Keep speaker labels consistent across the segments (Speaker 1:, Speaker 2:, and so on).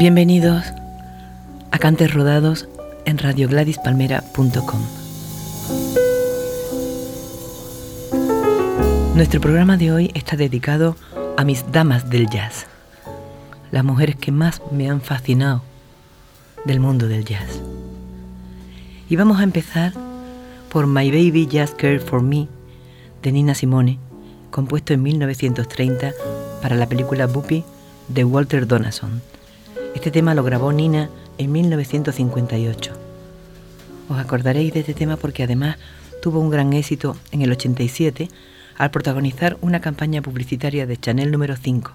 Speaker 1: Bienvenidos a Cantes Rodados en radiogladispalmera.com. Nuestro programa de hoy está dedicado a mis damas del jazz, las mujeres que más me han fascinado del mundo del jazz. Y vamos a empezar por My Baby Just Care for Me de Nina Simone, compuesto en 1930 para la película Buppy de Walter Donason este tema lo grabó Nina en 1958. Os acordaréis de este tema porque además tuvo un gran éxito en el 87 al protagonizar una campaña publicitaria de Chanel número 5.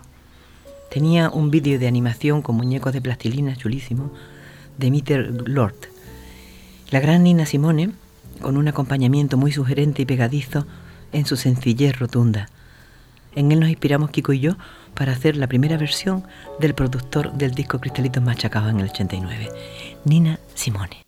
Speaker 1: Tenía un vídeo de animación con muñecos de plastilina chulísimo de Meter Lord. La gran Nina Simone, con un acompañamiento muy sugerente y pegadizo en su sencillez rotunda. En él nos inspiramos Kiko y yo para hacer la primera versión del productor del disco Cristalitos Machacados en el 89, Nina Simone.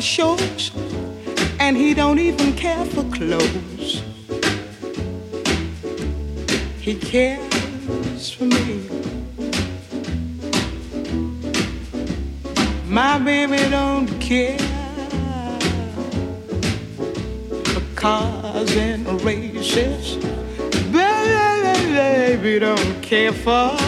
Speaker 2: for shows, and he don't even care for clothes. He cares for me. My baby don't care for cars and races. Baby don't care for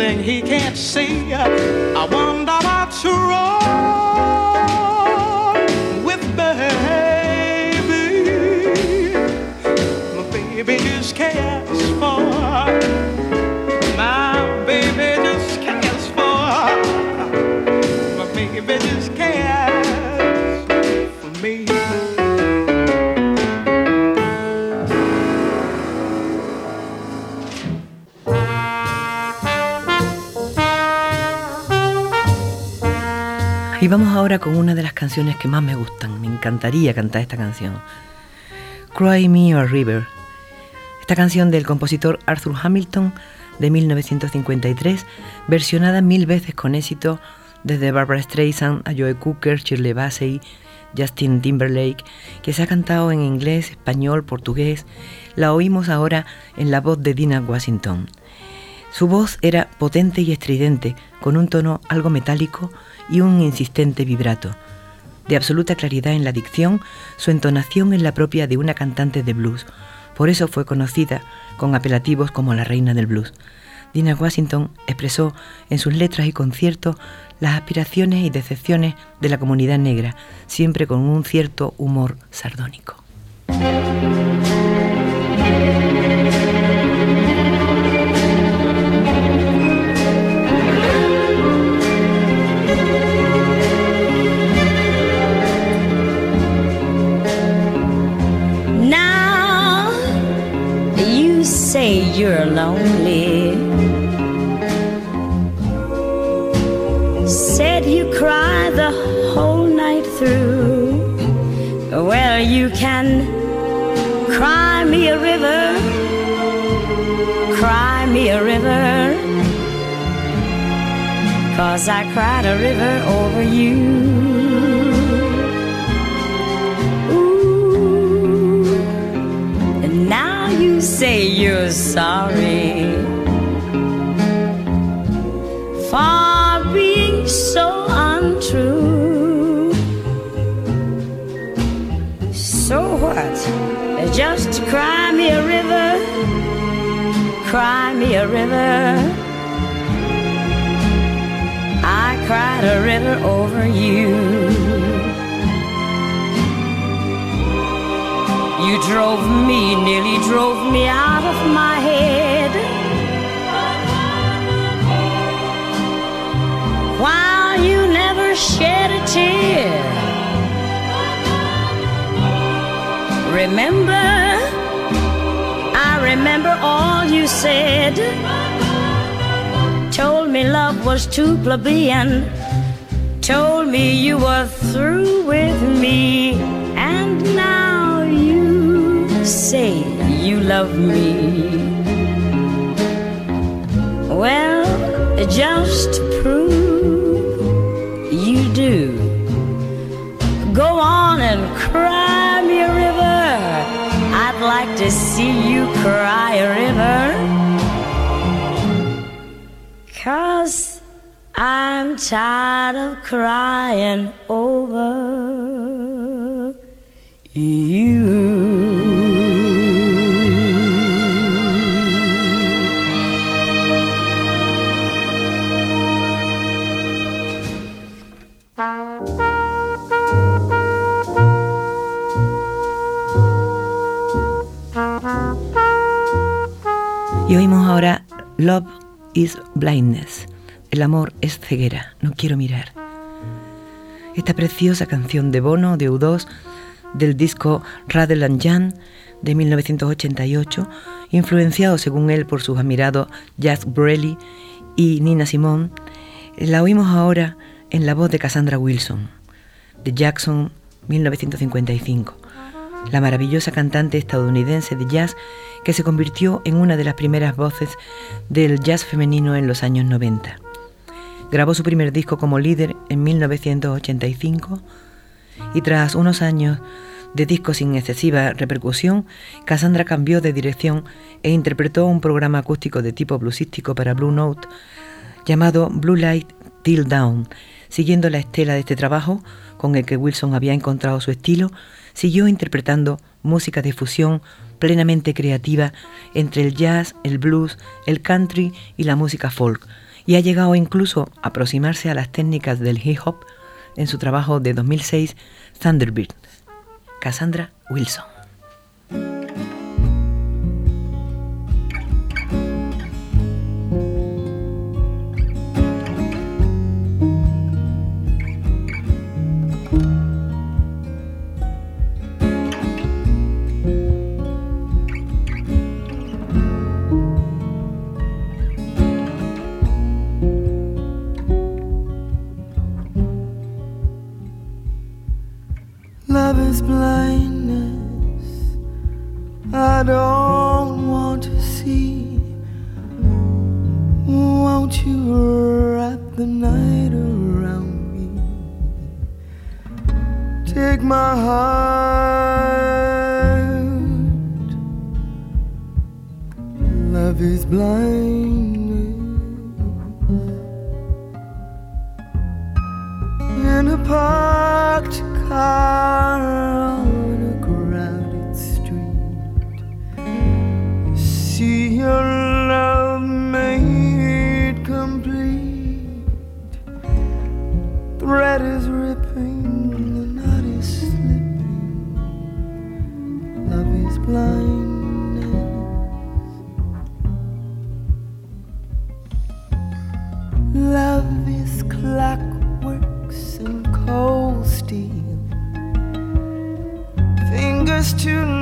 Speaker 2: something he can't see.
Speaker 1: I wonder Y vamos ahora con una de las canciones que más me gustan. Me encantaría cantar esta canción. Cry Me a River. Esta canción del compositor Arthur Hamilton de 1953, versionada mil veces con éxito desde Barbara Streisand a Joe Cooker, Shirley Bassey, Justin Timberlake, que se ha cantado en inglés, español, portugués. La oímos ahora en la voz de Dina Washington. Su voz era potente y estridente, con un tono algo metálico y un insistente vibrato. De absoluta claridad en la dicción, su entonación es la propia de una cantante de blues. Por eso fue conocida con apelativos como la reina del blues. Dina Washington expresó en sus letras y conciertos las aspiraciones y decepciones de la comunidad negra, siempre con un cierto humor sardónico.
Speaker 3: You're lonely. Said you cry the whole night through. Well, you can cry me a river, cry me a river. Cause I cried a river over you. Say you're sorry for being so untrue. So what? Just cry me a river, cry me a river. I cried a river over you. You drove me, nearly drove me out of my head. While you never shed a tear. Remember, I remember all you said. Told me love was too plebeian. Told me you were through with me. Say you love me. Well, just prove you do, go on and cry me a river. I'd like to see you cry a river. Cause I'm tired of crying over you.
Speaker 1: Love is Blindness. El amor es ceguera, no quiero mirar. Esta preciosa canción de Bono de U2 del disco Rattle and Jan de 1988, influenciado según él por sus admirados Jack Brelli y Nina Simone, la oímos ahora en la voz de Cassandra Wilson, de Jackson 1955, la maravillosa cantante estadounidense de jazz que se convirtió en una de las primeras voces del jazz femenino en los años 90. Grabó su primer disco como líder en 1985 y tras unos años de discos sin excesiva repercusión, Cassandra cambió de dirección e interpretó un programa acústico de tipo bluesístico para Blue Note llamado Blue Light Till Down. Siguiendo la estela de este trabajo, con el que Wilson había encontrado su estilo, siguió interpretando música de fusión plenamente creativa entre el jazz, el blues, el country y la música folk, y ha llegado incluso a aproximarse a las técnicas del hip hop en su trabajo de 2006, Thunderbird. Cassandra Wilson.
Speaker 4: I don't want to see. Won't you wrap the night around me? Take my heart. Love is blind. in a parked car. To.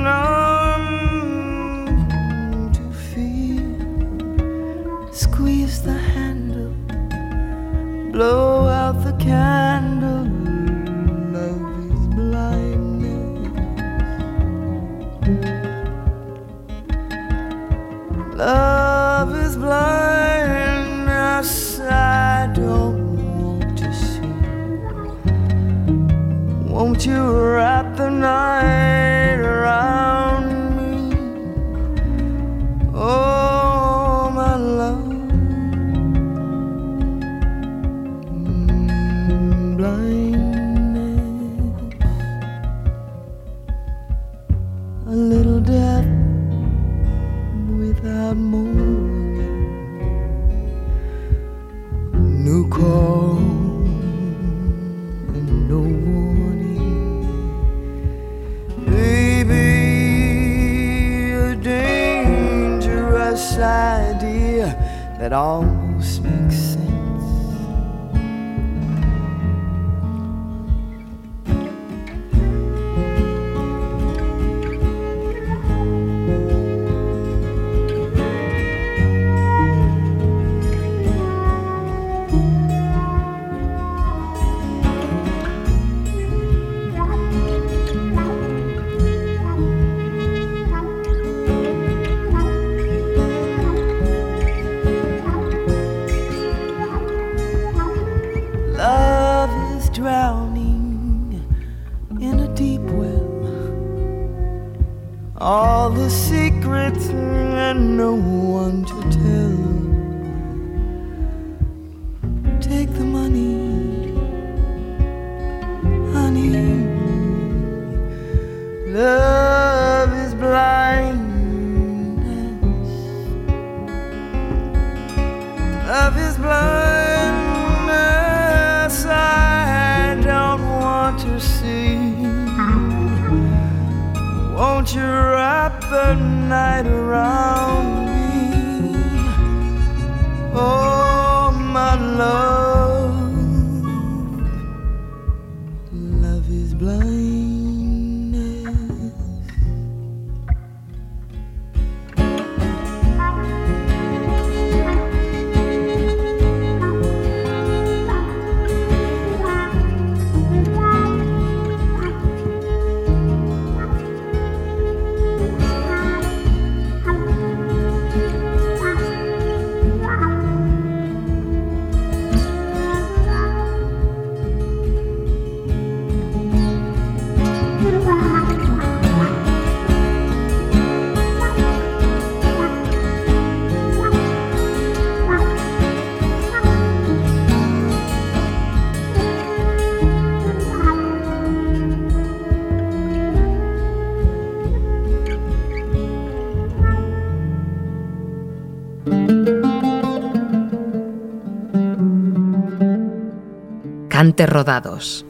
Speaker 5: Alicantes Rodados.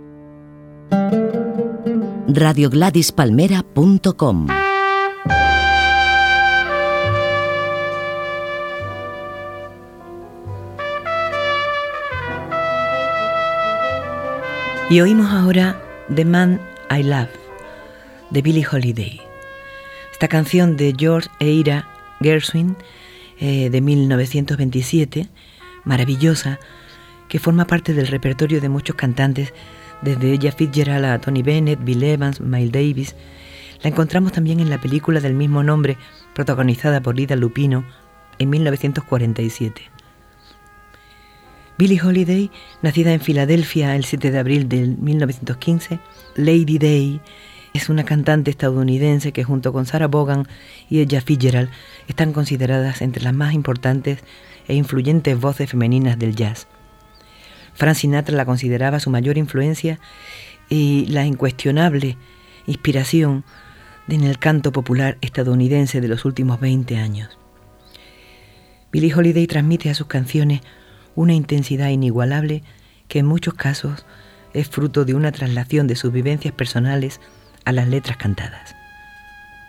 Speaker 6: radiogladispalmera.com
Speaker 1: Y oímos ahora The Man I Love de Billie Holiday. Esta canción de George Eira Gershwin eh, de 1927, maravillosa, que forma parte del repertorio de muchos cantantes, desde Ella Fitzgerald a Tony Bennett, Bill Evans, Miles Davis. La encontramos también en la película del mismo nombre, protagonizada por Lida Lupino en 1947.
Speaker 7: Billie Holiday, nacida en Filadelfia el 7 de abril de 1915, Lady Day, es una cantante estadounidense que junto con Sarah Vaughan y Ella Fitzgerald están consideradas entre las más importantes e influyentes voces femeninas del jazz. Frank Sinatra la consideraba su mayor influencia y la incuestionable inspiración en el canto popular estadounidense de los últimos 20 años. Billie Holiday transmite a sus canciones una intensidad inigualable que en muchos casos es fruto de una traslación de sus vivencias personales a las letras cantadas.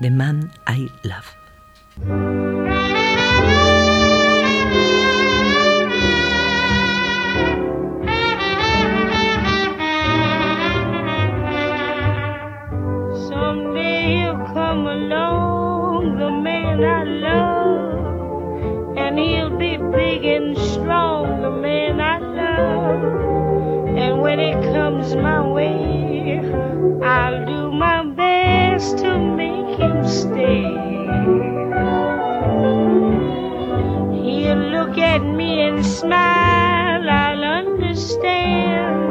Speaker 7: The Man I Love. when it comes my way. I'll do my best to make him stay. He'll look at me and smile, I'll understand.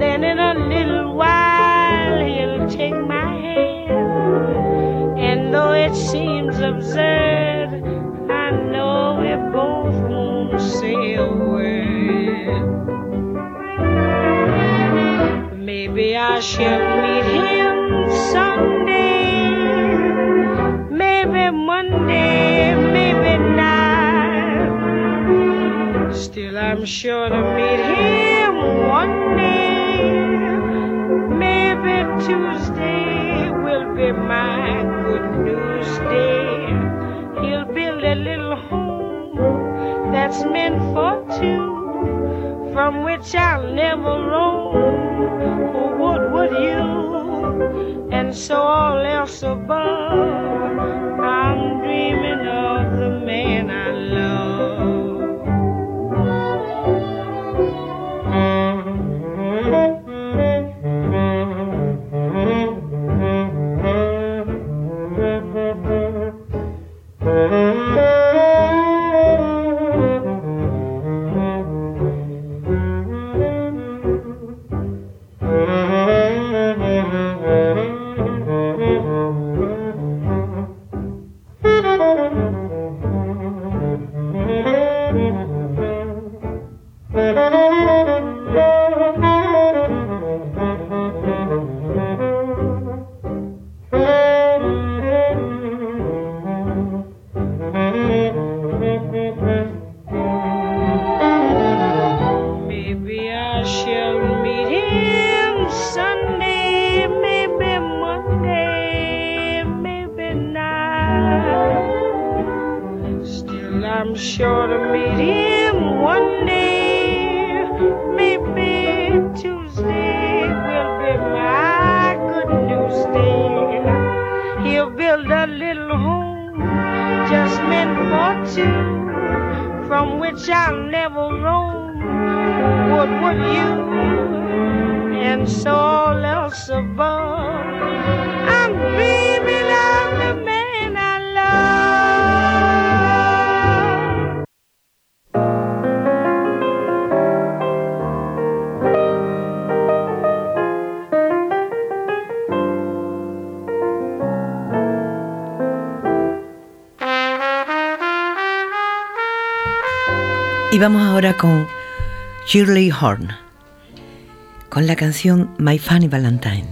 Speaker 7: Then in a little while, he'll take my hand. And though it seems absurd, I know we both won't say a word. Maybe I should meet him someday. Maybe Monday, maybe not. Still, I'm sure to meet him one day. Maybe Tuesday will be my good news day. He'll build a little home that's meant for two from which I'll never roam. What would you? And so all else above, I'm dreaming of. Y vamos ahora con Shirley Horn, con la canción My Funny Valentine.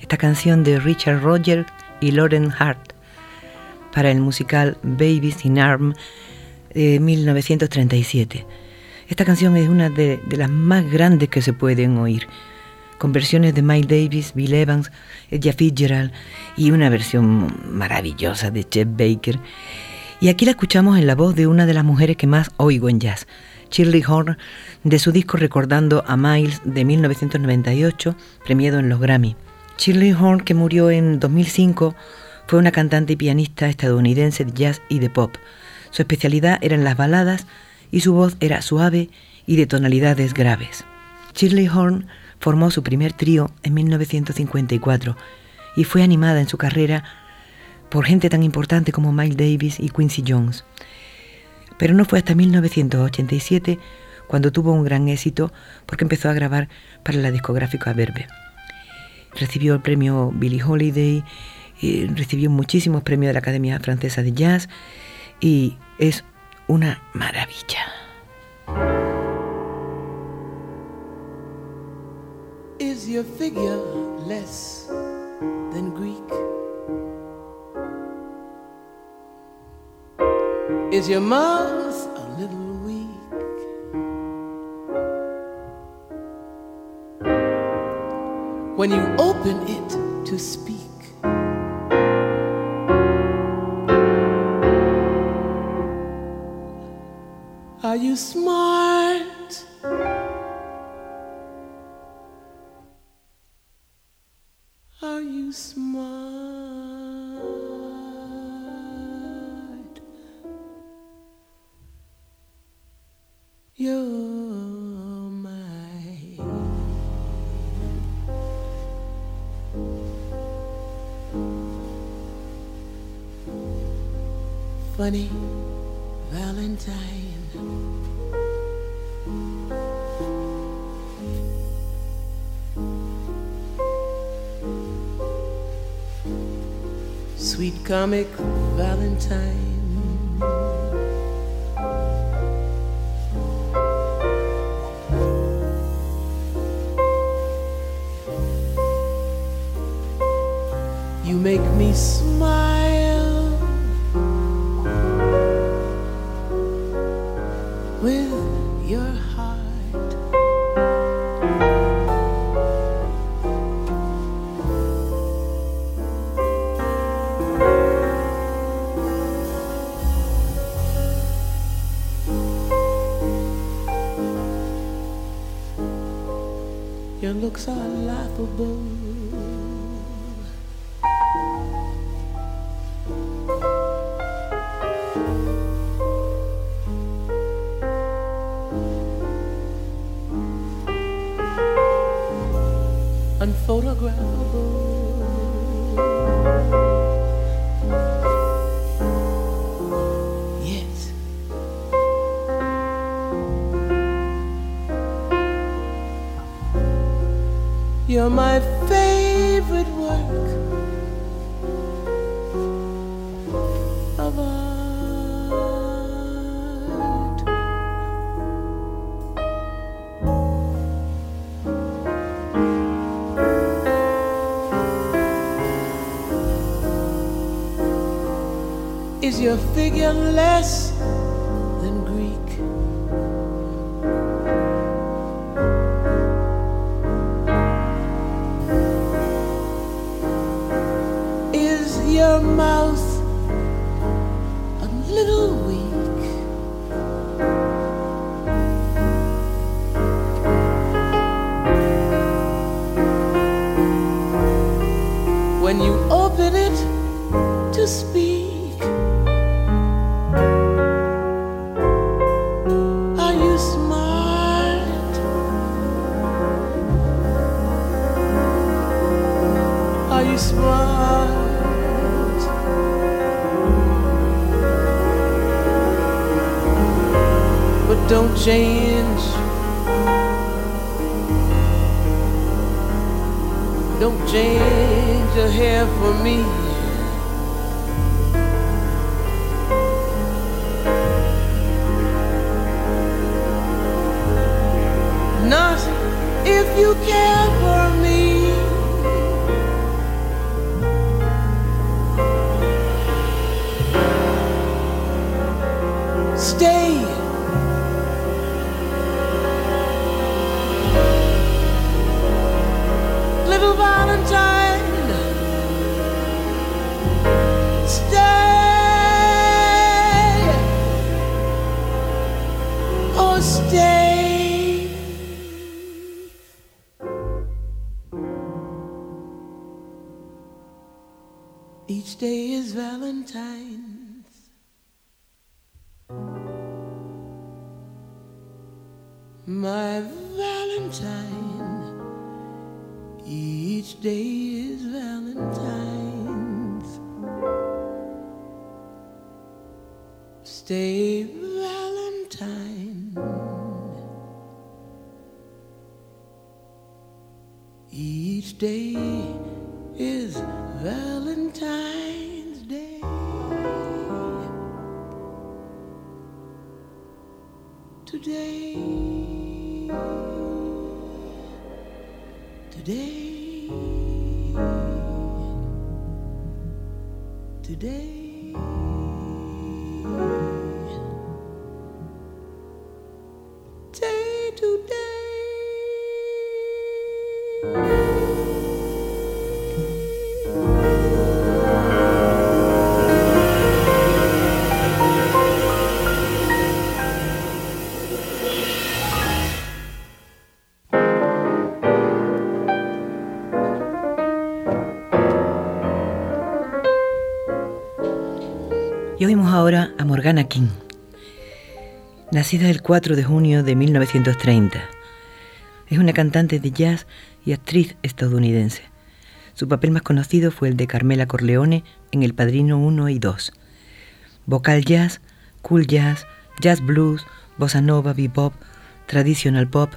Speaker 7: Esta canción de Richard Roger y Lauren Hart para el musical Babies in Arm de 1937. Esta canción es una de, las más grandes que se pueden oír, con versiones de Mike Davis, Bill Evans, Ella Fitzgerald y una versión maravillosa de Chet Baker. Y aquí la escuchamos en la voz de una de las mujeres que más oigo en jazz, Shirley Horn, de su disco Recordando a Miles de 1998, premiado en los Grammy. Shirley Horn, que murió en 2005, fue una cantante y pianista estadounidense de jazz y de pop. Su especialidad eran las baladas y su voz era suave y de tonalidades graves. Shirley Horn formó su primer trío en 1954 y fue animada en su carrera por gente tan importante como Miles Davis y Quincy Jones. Pero no fue hasta 1987
Speaker 1: cuando tuvo un gran éxito porque empezó a grabar para la discográfica Verbe. Recibió el premio Billie Holiday, y recibió muchísimos premios de la Academia Francesa de Jazz y es una maravilla.
Speaker 8: Is your? Is your mouth a little weak? When you open it to speak. Are you smart? Funny Valentine. Sweet comic Valentine. Unphotographable. Yes. You're my favorite work a figure less
Speaker 1: Y oímos ahora a Morgana King, nacida el 4 de junio de 1930. Es una cantante de jazz y actriz estadounidense. Su papel más conocido fue el de Carmela Corleone en El Padrino 1 y 2. Vocal jazz, cool jazz, jazz blues, bossa nova, bebop, traditional pop.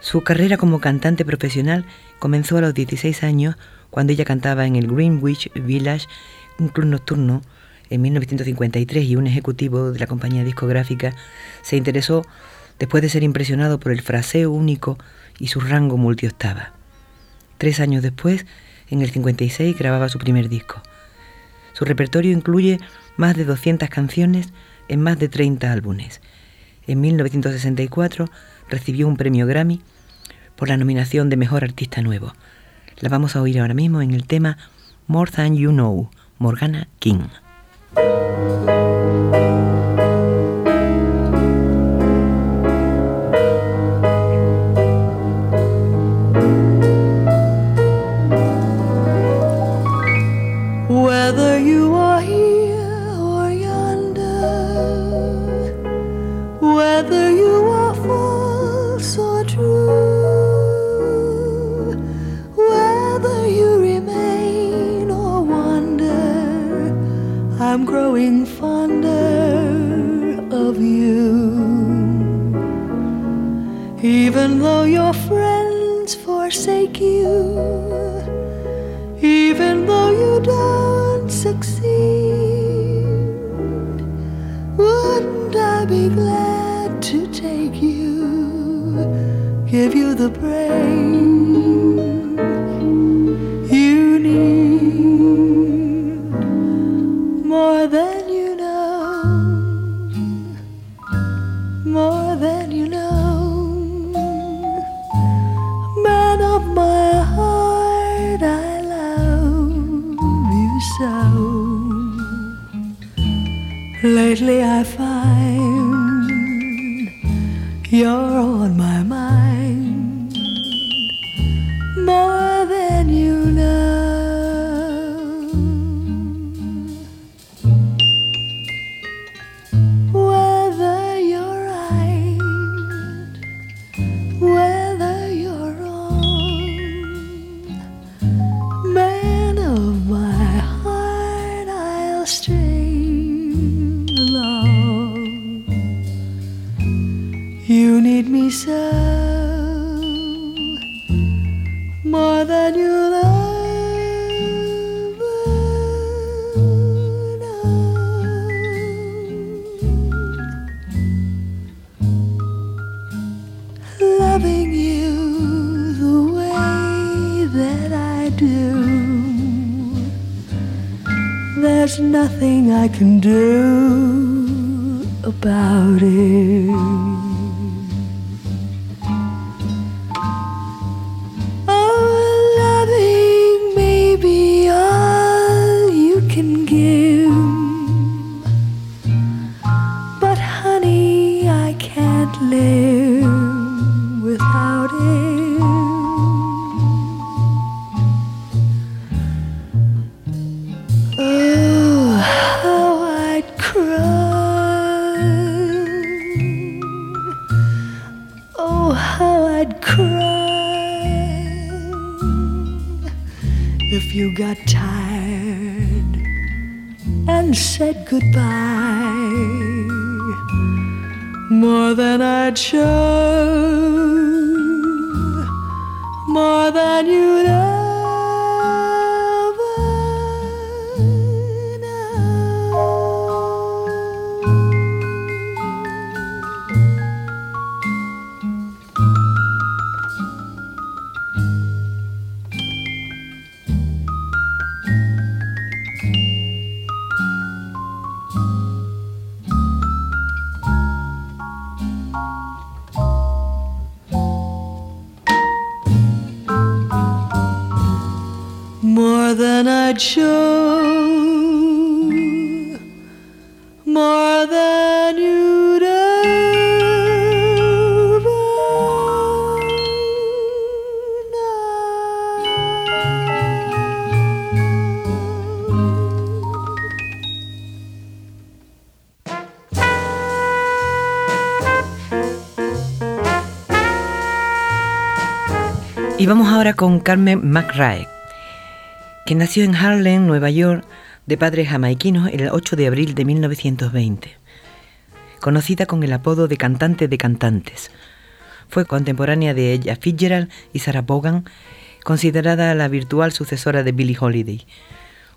Speaker 1: Su carrera como cantante profesional comenzó a los 16 años cuando ella cantaba en el Greenwich Village, un club nocturno en 1953 y un ejecutivo de la compañía discográfica se interesó después de ser impresionado por el fraseo único y su rango multioctava. Tres años después, en el 56, grababa su primer disco. Su repertorio incluye más de 200 canciones en más de 30 álbumes. En 1964 recibió un premio Grammy por la nominación de Mejor Artista Nuevo. La vamos a oír ahora mismo en el tema More Than You Know, Morgana King.
Speaker 9: Thank you. Even though your friends forsake you even though you don't succeed. Wouldn't I be glad to take you, give you the break
Speaker 1: con Carmen McRae, que nació en Harlem, Nueva York, de padres jamaiquinos el 8 de abril de 1920. Conocida con el apodo de cantante de cantantes. Fue contemporánea de ella Fitzgerald y Sarah Vaughan, considerada la virtual sucesora de Billie Holiday,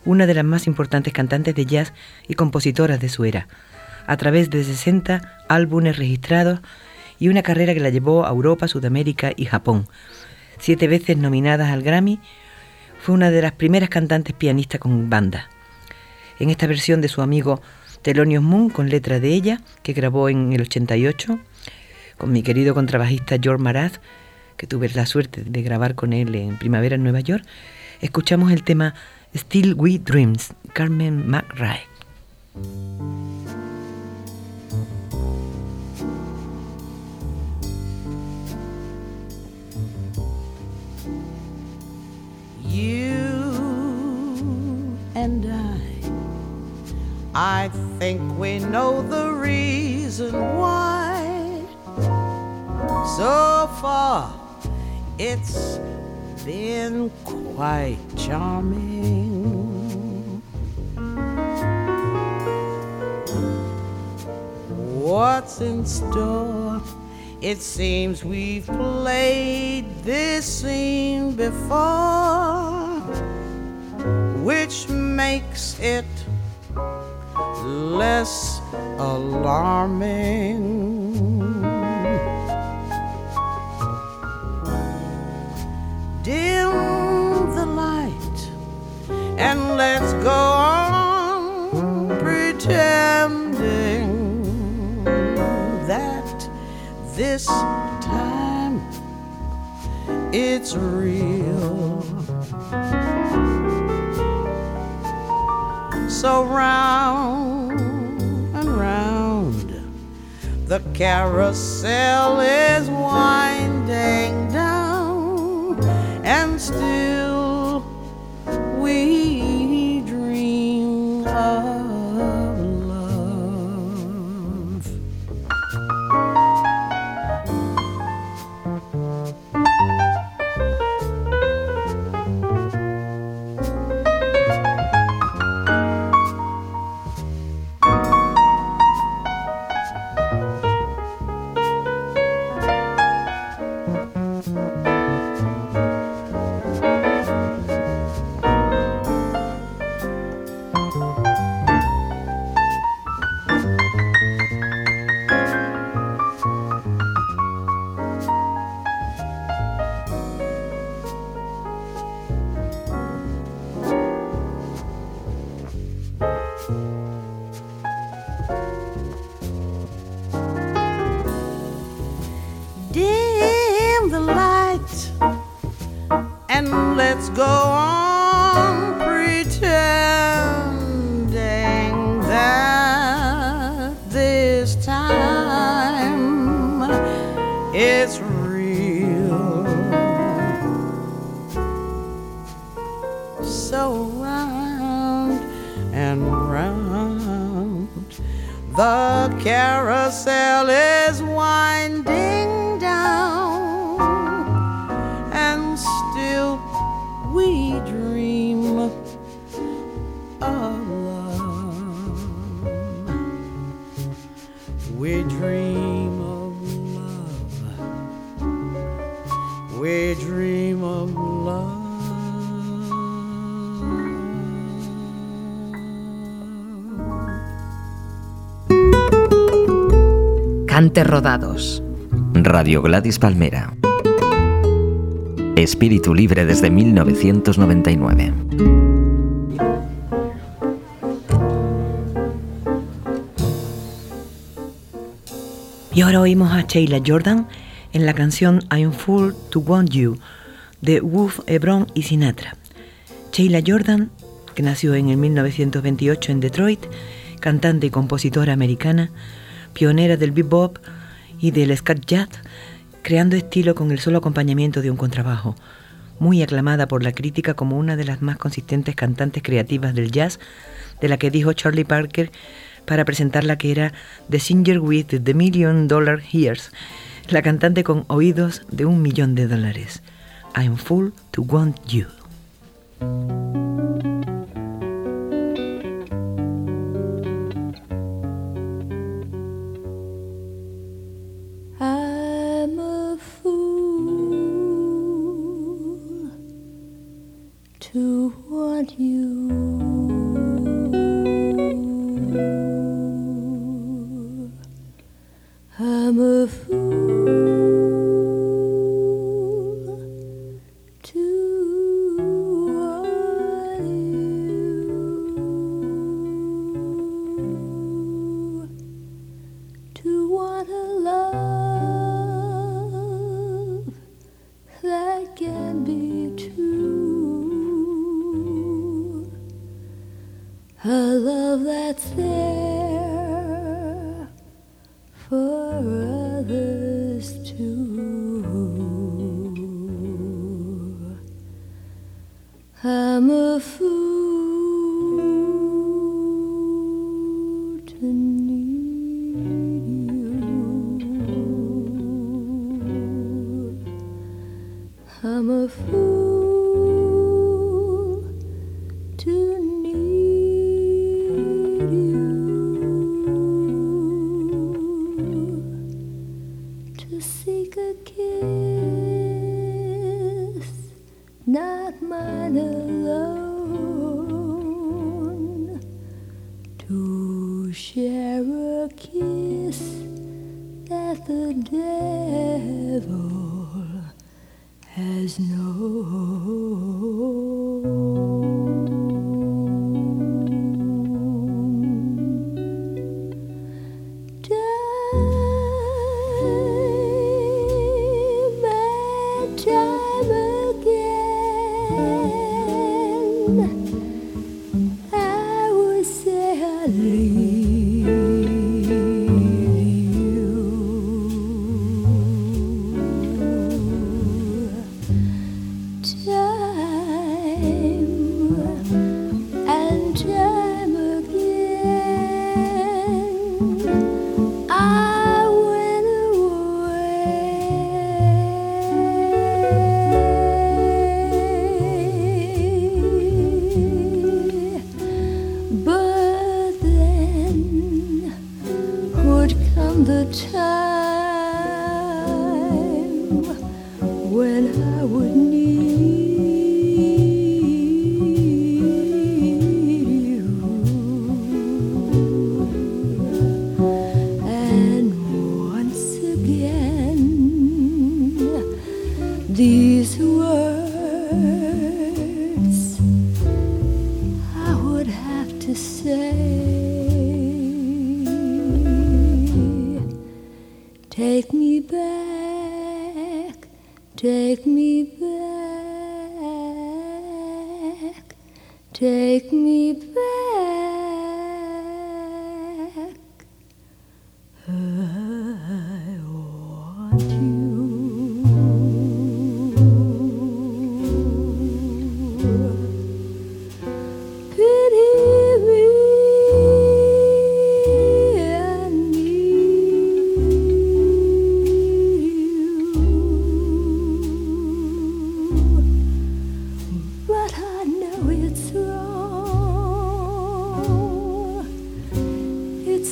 Speaker 1: una de las más importantes cantantes de jazz y compositoras de su era, a través de 60 álbumes registrados y una carrera que la llevó a Europa, Sudamérica y Japón. Siete veces nominadas al Grammy, fue una de las primeras cantantes pianistas con banda. En esta versión de su amigo Thelonious Moon, con letra de ella, que grabó en el 88, con mi querido contrabajista George Maraz, que tuve la suerte de grabar con él en primavera en Nueva York, escuchamos el tema Still We Dreams, Carmen McRae.
Speaker 8: You and I, I think we know the reason why. So far, it's been quite charming. What's in store? It seems we've played this scene before, which makes it less alarming. Dim the light and let's go this time it's real. So round and round the carousel is winding down, and still round the carousel
Speaker 5: Cante Rodados.
Speaker 10: Radio Gladys Palmera. Espíritu libre desde 1999.
Speaker 1: Y ahora oímos a Sheila Jordan en la canción I'm Full to Want You de Wolf Hebron y Sinatra. Sheila Jordan, que nació en el 1928 en Detroit, cantante y compositora americana, pionera del bebop y del scat jazz, creando estilo con el solo acompañamiento de un contrabajo, muy aclamada por la crítica como una de las más consistentes cantantes creativas del jazz, de la que dijo Charlie Parker para presentarla que era The Singer with the Million Dollar Ears, la cantante con oídos de un millón de dólares. I'm full to want you.
Speaker 9: Want you. darling.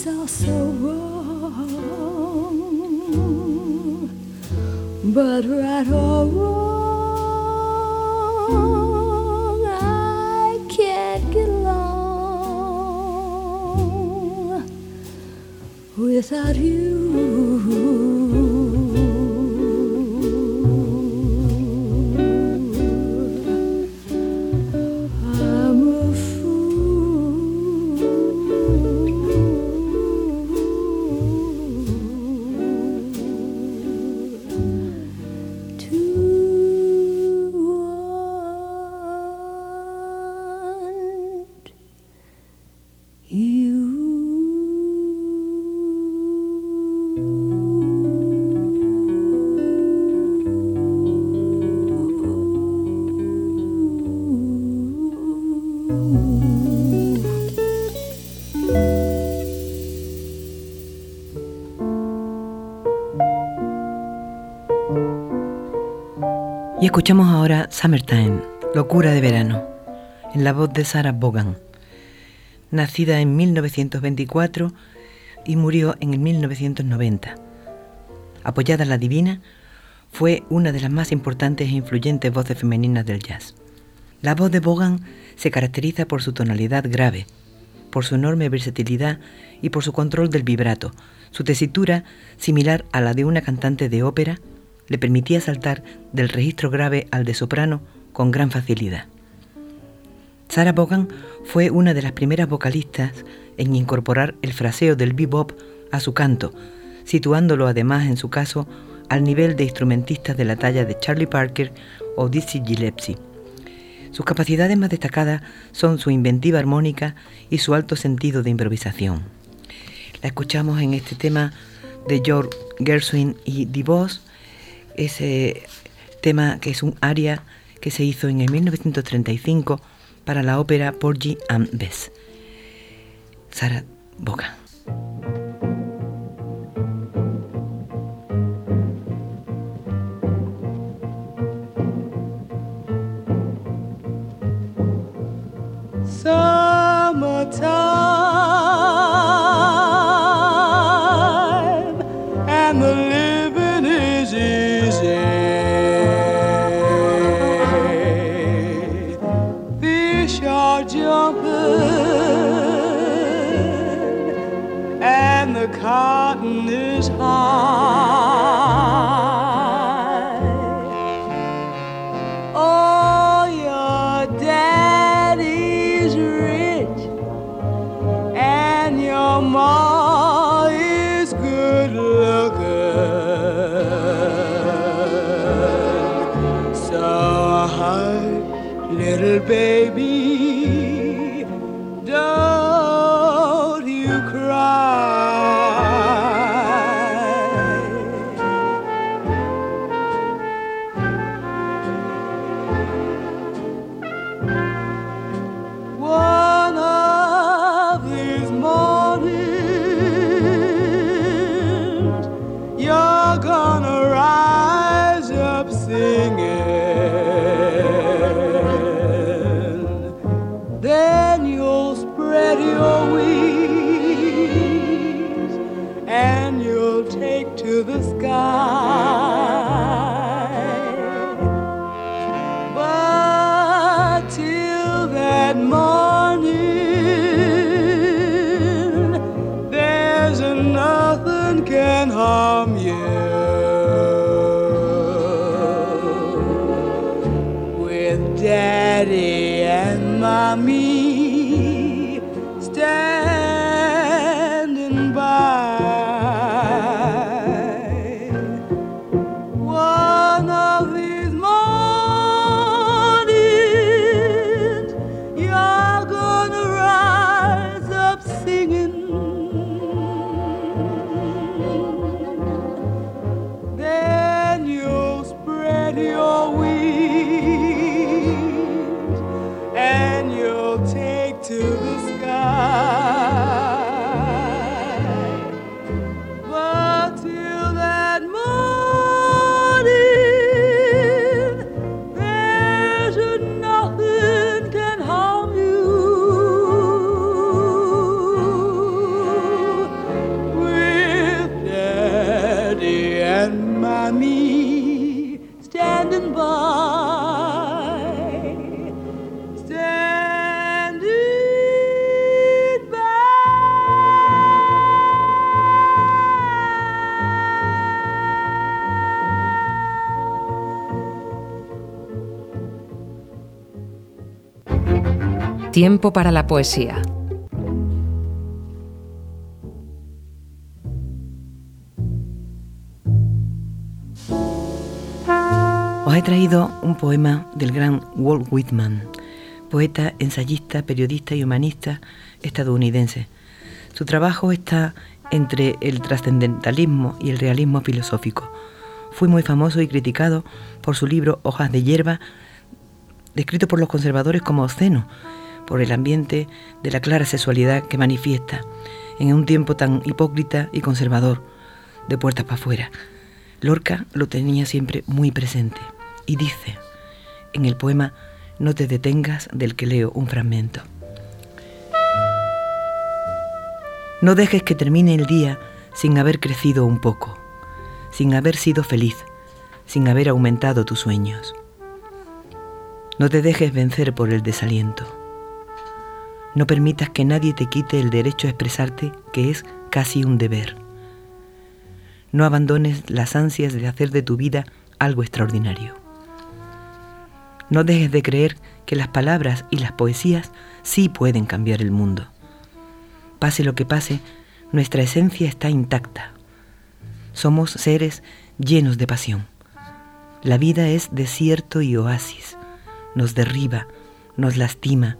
Speaker 9: It's all so wrong, but right or wrong, I can't get along without you.
Speaker 1: Escuchamos ahora Summertime, Locura de Verano, en la voz de Sarah Vaughan, nacida en 1924 y murió en el 1990. Apoyada en la divina, fue una de las más importantes e influyentes voces femeninas del jazz. La voz de Vaughan se caracteriza por su tonalidad grave, por su enorme versatilidad y por su control del vibrato. Su tesitura, similar a la de una cantante de ópera, le permitía saltar del registro grave al de soprano con gran facilidad. Sarah Vaughan fue una de las primeras vocalistas en incorporar el fraseo del bebop a su canto, situándolo además en su caso al nivel de instrumentistas de la talla de Charlie Parker o Dizzy Gillespie. Sus capacidades más destacadas son su inventiva armónica y su alto sentido de improvisación. La escuchamos en este tema de George Gershwin y DeVos ese tema que es un aria que se hizo en el 1935 para la ópera Porgy and Bess. Sara Boca. baby.
Speaker 5: Tiempo para la poesía.
Speaker 1: Os he traído un poema del gran Walt Whitman, poeta, ensayista, periodista y humanista estadounidense. Su trabajo está
Speaker 9: entre el trascendentalismo y el realismo filosófico. Fue muy famoso y criticado por su libro Hojas de hierba, descrito por los conservadores como obsceno, por el ambiente de la clara sexualidad que manifiesta en un tiempo tan hipócrita y conservador, de puertas para afuera. Lorca lo tenía siempre muy presente y dice en el poema No te detengas del que leo un fragmento. No dejes que termine el día sin haber crecido un poco, sin haber sido feliz, sin haber aumentado tus sueños. No te dejes vencer por el desaliento. No permitas que nadie te quite el derecho a expresarte, que es casi un deber. No abandones las ansias de hacer de tu vida algo extraordinario. No dejes de creer que las palabras y las poesías sí pueden cambiar el mundo. Pase lo que pase, nuestra esencia está intacta. Somos seres llenos de pasión. La vida es desierto y oasis. Nos derriba, nos lastima,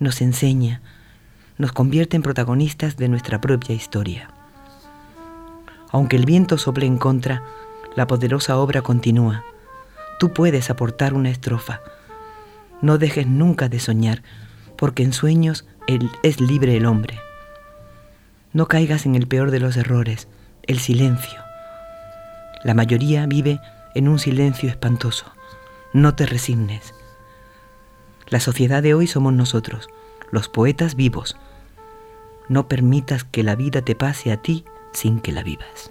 Speaker 9: nos enseña, nos convierte en protagonistas de nuestra propia historia. Aunque el viento sople en contra, la poderosa obra continúa. Tú puedes aportar una estrofa. No dejes nunca de soñar, porque en sueños es libre el hombre. No caigas en el peor de los errores, el silencio. La mayoría vive en un silencio espantoso. No te resignes. La sociedad de hoy somos nosotros, los poetas vivos. No permitas que la vida te pase a ti sin que la vivas.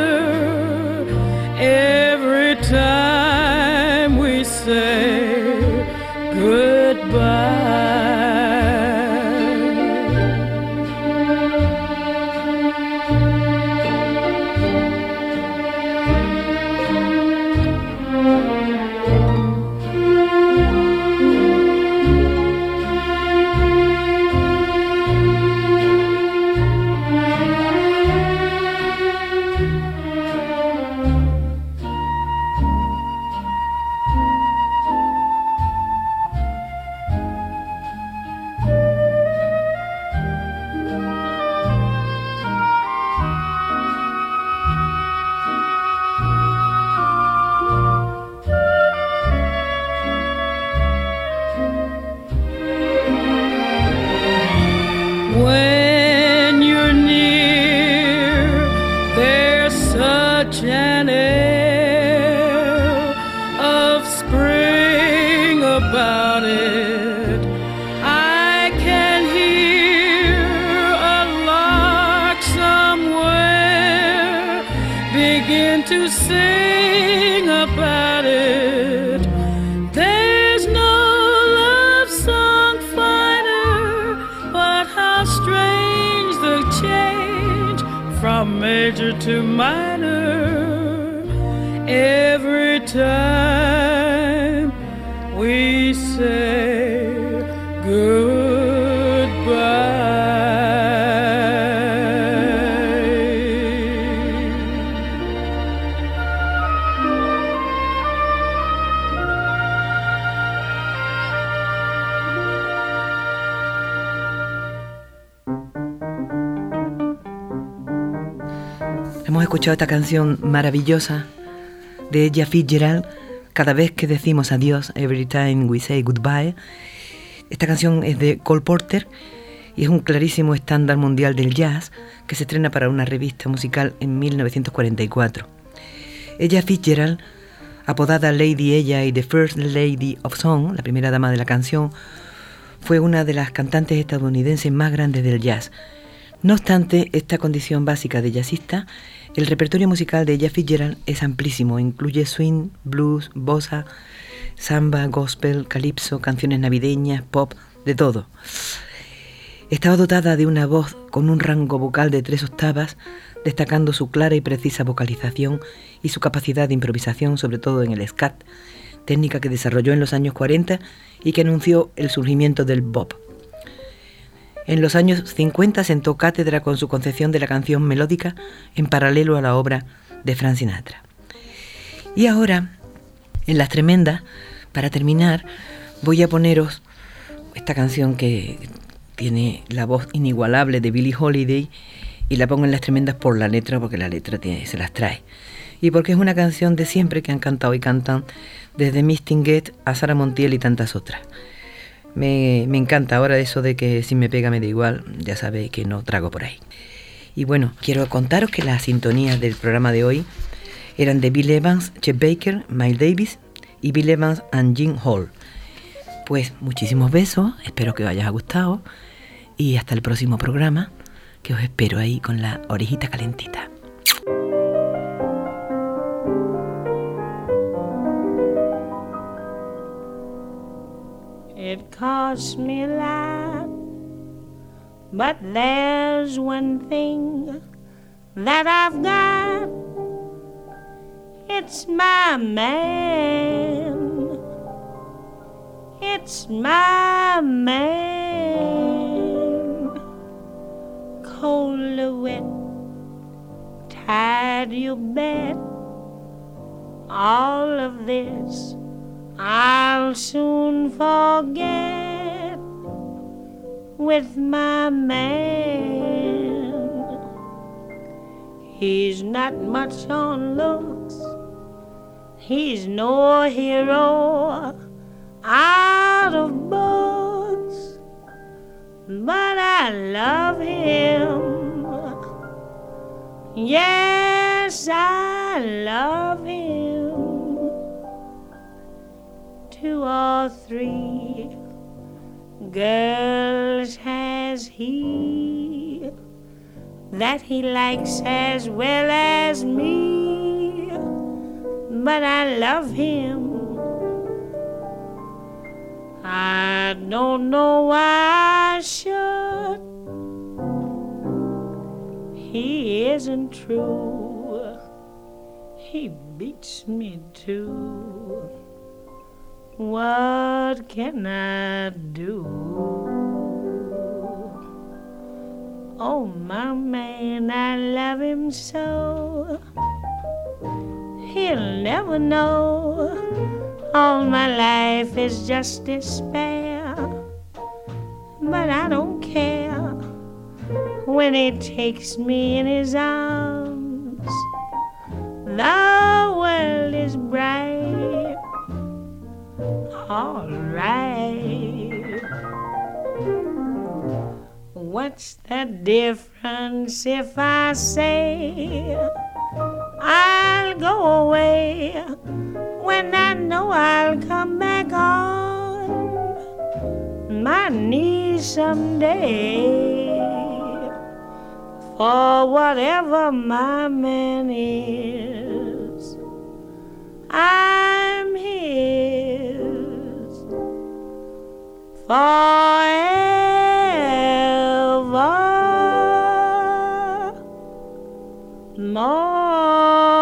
Speaker 11: strange the change from major to minor every time we say
Speaker 1: good. Escuchado esta canción maravillosa de Ella Fitzgerald cada vez que decimos adiós, every time we say goodbye. Esta canción es de Cole Porter y es un clarísimo estándar mundial del jazz que se estrena para una revista musical en 1944. Ella Fitzgerald, apodada Lady Ella y The First Lady of Song, la primera dama de la canción, fue una de las cantantes estadounidenses más grandes del jazz. No obstante esta condición básica de jazzista, el repertorio musical de Ella Fitzgerald es amplísimo, incluye swing, blues, bossa, samba, gospel, calipso, canciones navideñas, pop, de todo. Estaba dotada de una voz con un rango vocal de tres octavas, destacando su clara y precisa vocalización y su capacidad de improvisación, sobre todo en el scat, técnica que desarrolló en los años 40 y que anunció el surgimiento del bop. En los años 50 sentó cátedra con su concepción de la canción melódica en paralelo a la obra de Frank Sinatra. Y ahora, en las tremendas, para terminar, voy a poneros esta canción que tiene la voz inigualable de Billie Holiday y la pongo en las tremendas por la letra, porque la letra se las trae. Y porque es una canción de siempre que han cantado y cantan desde Miss Tinguet a Sara Montiel y tantas otras. Me, me, encanta ahora eso de que si me pega me da igual, ya sabéis que no trago por ahí. Y bueno, quiero contaros que las sintonías del programa de hoy eran de Bill Evans, Chet Baker, Miles Davis y Bill Evans and Jim Hall. Pues muchísimos besos, espero que os haya gustado y hasta el próximo programa, que os espero ahí con la orejita calentita.
Speaker 7: It costs me a lot, but there's one thing that I've got. It's my man. It's my man cold wet, tired you bet. All of this I'll soon forget with my man. He's not much on looks, he's no hero out of books but I love him. Yes, I love him. Two or three girls has he that he likes as well as me, but I love him. I don't know why I should. He isn't true. He beats me too. What can I do? Oh, my man, I love him so. He'll never know all my life is just despair. But I don't care when he takes me in his arms. The world is bright. All right. What's the difference if I say I'll go away? when I know I'll come back on my knees someday. For whatever my man is, I'm his forever. More.